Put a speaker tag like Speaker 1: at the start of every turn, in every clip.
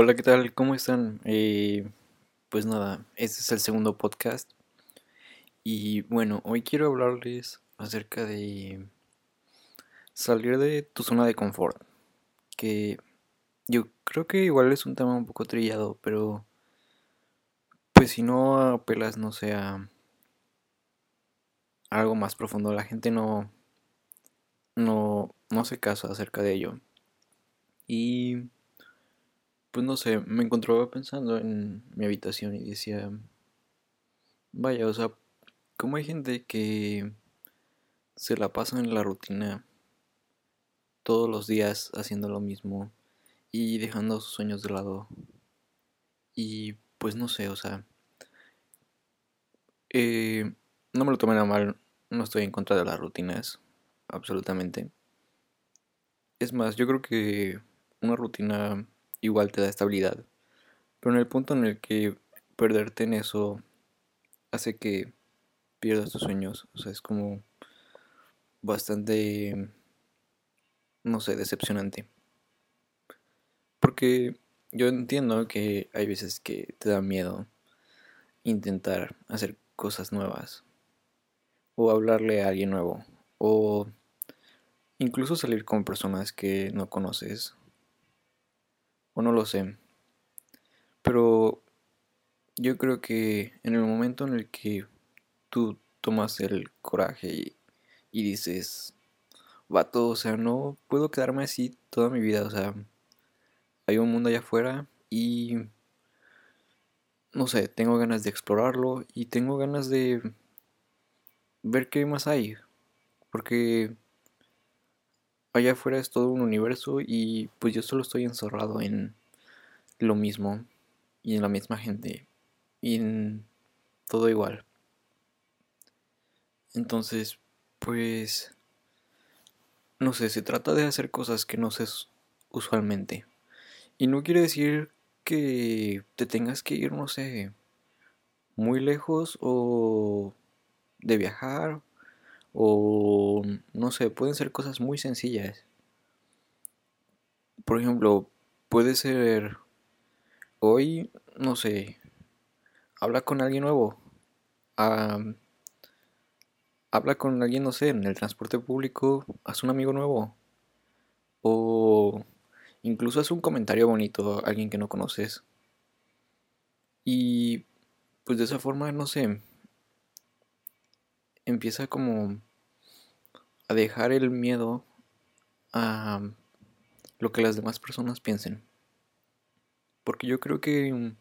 Speaker 1: Hola, ¿qué tal? ¿Cómo están? Eh, pues nada, este es el segundo podcast. Y bueno, hoy quiero hablarles acerca de salir de tu zona de confort. Que yo creo que igual es un tema un poco trillado, pero pues si no apelas, no sé, a algo más profundo, la gente no, no, no hace caso acerca de ello. Y pues no sé, me encontraba pensando en mi habitación y decía, vaya, o sea, ¿cómo hay gente que se la pasa en la rutina todos los días haciendo lo mismo y dejando sus sueños de lado? Y pues no sé, o sea, eh, no me lo tomen a mal, no estoy en contra de las rutinas, absolutamente. Es más, yo creo que una rutina igual te da estabilidad. Pero en el punto en el que perderte en eso hace que pierdas tus sueños. O sea, es como bastante, no sé, decepcionante. Porque yo entiendo que hay veces que te da miedo intentar hacer cosas nuevas. O hablarle a alguien nuevo. O incluso salir con personas que no conoces o no lo sé. Pero yo creo que en el momento en el que tú tomas el coraje y, dices, vato, o sea, no puedo quedarme así toda mi vida, o sea, hay un mundo allá afuera y no sé, tengo ganas de explorarlo y tengo ganas de ver qué más hay, porque allá afuera es todo un universo y pues yo solo estoy encerrado en lo mismo y en la misma gente y en todo igual. Entonces, pues, no sé, se trata de hacer cosas que no sé usualmente. Y no quiere decir que te tengas que ir, no sé, muy lejos o de viajar o no sé, pueden ser cosas muy sencillas. Por ejemplo, puede ser hoy, no sé, habla con alguien nuevo. habla con alguien, no sé, en el transporte público, haz un amigo nuevo. O incluso haz un comentario bonito a alguien que no conoces. Y pues de esa forma, no sé, empieza como a dejar el miedo a lo que las demás personas piensen. Porque yo creo que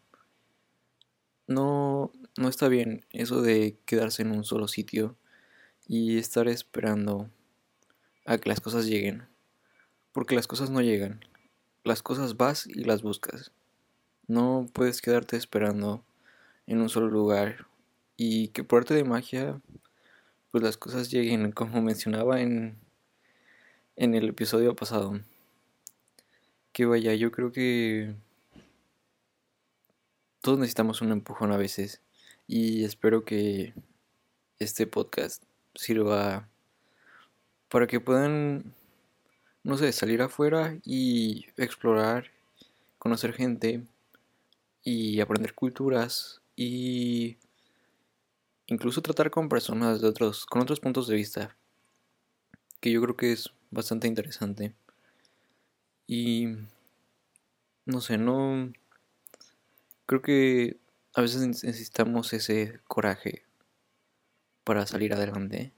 Speaker 1: no, no está bien eso de quedarse en un solo sitio y estar esperando a que las cosas lleguen. Porque las cosas no llegan. Las cosas vas y las buscas. No puedes quedarte esperando en un solo lugar y que por arte de magia pues las cosas lleguen, como mencionaba en, en el episodio pasado. Que vaya, yo creo que todos necesitamos un empujón a veces y espero que este podcast sirva para que puedan, no sé, salir afuera y explorar, conocer gente y aprender culturas y incluso tratar con personas de otros, con otros puntos de vista, que yo creo que es bastante interesante. Y no sé, no creo que a veces necesitamos ese coraje para salir adelante.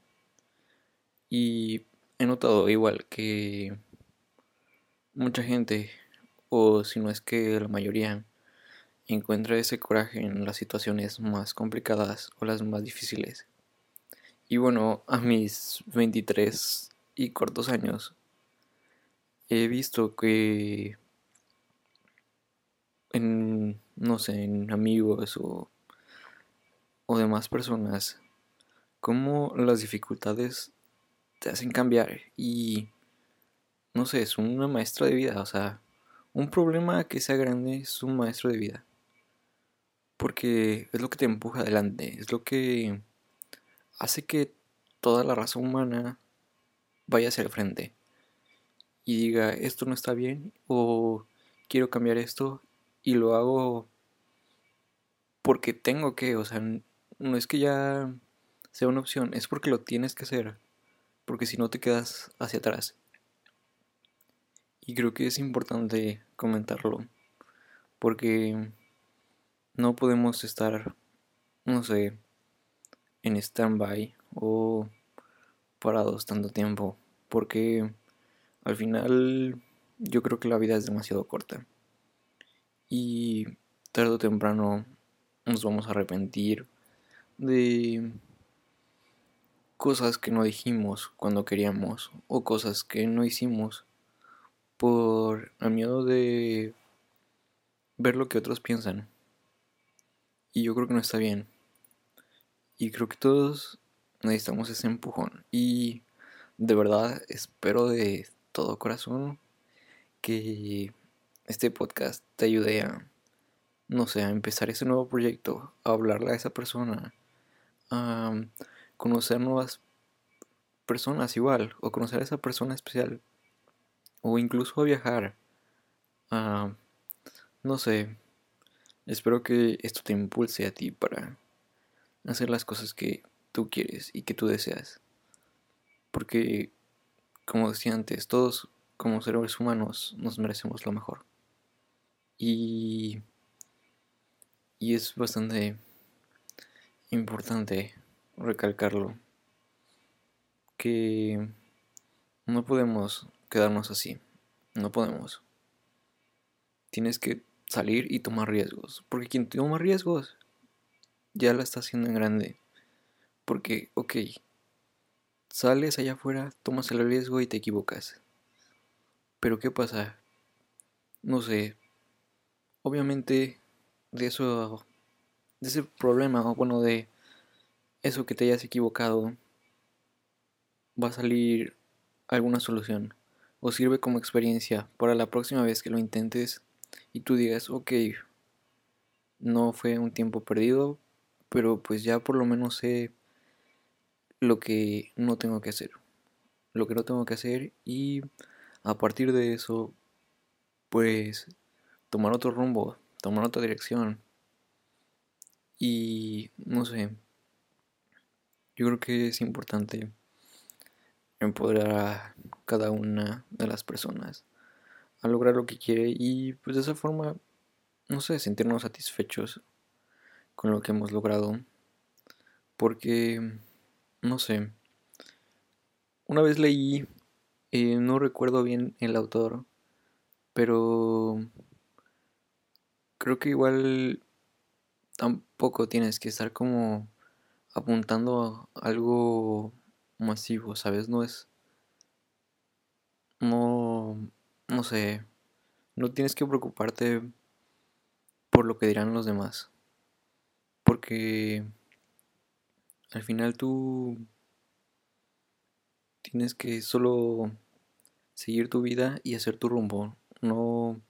Speaker 1: Y he notado igual que mucha gente, o si no es que la mayoría, encuentra ese coraje en las situaciones más complicadas o las más difíciles. Y bueno, a mis 23 y cortos años, he visto que en, no sé, en amigos o, o demás personas, cómo las dificultades te hacen cambiar y, no sé, es una maestra de vida, o sea, un problema que sea grande es un maestro de vida. Porque es lo que te empuja adelante, es lo que hace que toda la raza humana vaya hacia el frente y diga esto no está bien o quiero cambiar esto y lo hago porque tengo que, o sea, no es que ya sea una opción, es porque lo tienes que hacer, porque si no te quedas hacia atrás. Y creo que es importante comentarlo, porque no podemos estar, no sé, en stand-by o parados tanto tiempo, porque al final yo creo que la vida es demasiado corta. Y tarde o temprano nos vamos a arrepentir de cosas que no dijimos cuando queríamos o cosas que no hicimos por el miedo de ver lo que otros piensan. Y yo creo que no está bien. Y creo que todos necesitamos ese empujón. Y de verdad espero de todo corazón que este podcast te ayude a, no sé, a empezar ese nuevo proyecto, a hablarle a esa persona, a conocer nuevas personas igual, o conocer a esa persona especial, o incluso a viajar, a, no sé, espero que esto te impulse a ti para hacer las cosas que tú quieres y que tú deseas. Porque, como decía antes, todos como seres humanos nos merecemos lo mejor. Y, y es bastante importante recalcarlo. Que no podemos quedarnos así. No podemos. Tienes que salir y tomar riesgos. Porque quien toma riesgos ya la está haciendo en grande. Porque, ok, sales allá afuera, tomas el riesgo y te equivocas. Pero ¿qué pasa? No sé. Obviamente de eso, de ese problema, o bueno, de eso que te hayas equivocado, va a salir alguna solución. O sirve como experiencia para la próxima vez que lo intentes y tú digas, ok, no fue un tiempo perdido, pero pues ya por lo menos sé lo que no tengo que hacer. Lo que no tengo que hacer y a partir de eso, pues tomar otro rumbo, tomar otra dirección. Y no sé, yo creo que es importante empoderar a cada una de las personas a lograr lo que quiere y pues de esa forma, no sé, sentirnos satisfechos con lo que hemos logrado. Porque no sé. Una vez leí, eh, no recuerdo bien el autor, pero creo que igual tampoco tienes que estar como apuntando a algo masivo, ¿sabes? No es... No... No sé. No tienes que preocuparte por lo que dirán los demás. Porque al final tú tienes que solo seguir tu vida y hacer tu rumbo, no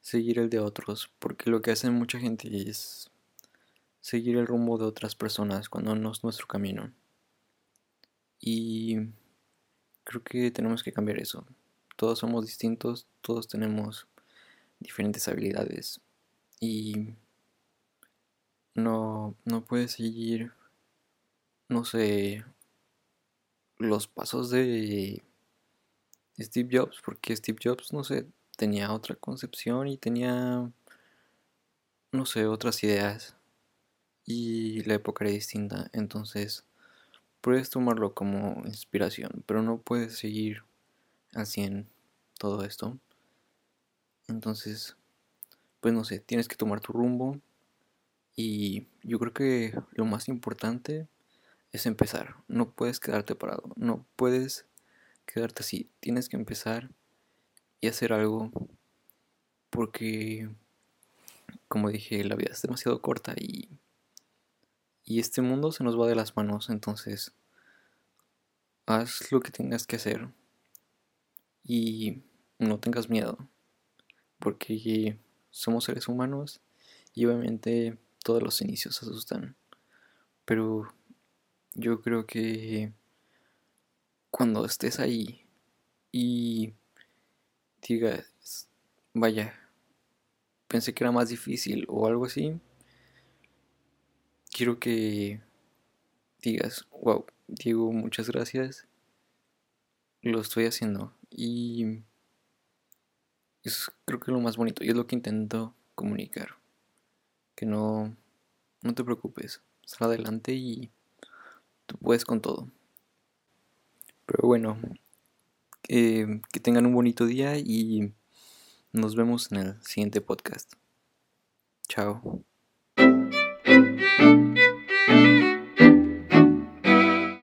Speaker 1: seguir el de otros, porque lo que hace mucha gente es seguir el rumbo de otras personas cuando no es nuestro camino. Y creo que tenemos que cambiar eso. Todos somos distintos, todos tenemos diferentes habilidades y no, no puedes seguir no sé, los pasos de Steve Jobs, porque Steve Jobs, no sé, tenía otra concepción y tenía, no sé, otras ideas. Y la época era distinta, entonces puedes tomarlo como inspiración, pero no puedes seguir al 100 todo esto. Entonces, pues no sé, tienes que tomar tu rumbo. Y yo creo que lo más importante es empezar. No puedes quedarte parado. No puedes quedarte así. Tienes que empezar y hacer algo porque, como dije, la vida es demasiado corta y, y este mundo se nos va de las manos. Entonces, haz lo que tengas que hacer y no tengas miedo porque somos seres humanos y obviamente todos los inicios asustan. Pero yo creo que cuando estés ahí y digas, vaya, pensé que era más difícil o algo así, quiero que digas, wow, Diego, muchas gracias, lo estoy haciendo y es creo que lo más bonito y es lo que intento comunicar, que no, no te preocupes, sal adelante y tú puedes con todo. Pero bueno, eh, que tengan un bonito día y nos vemos en el siguiente podcast. Chao.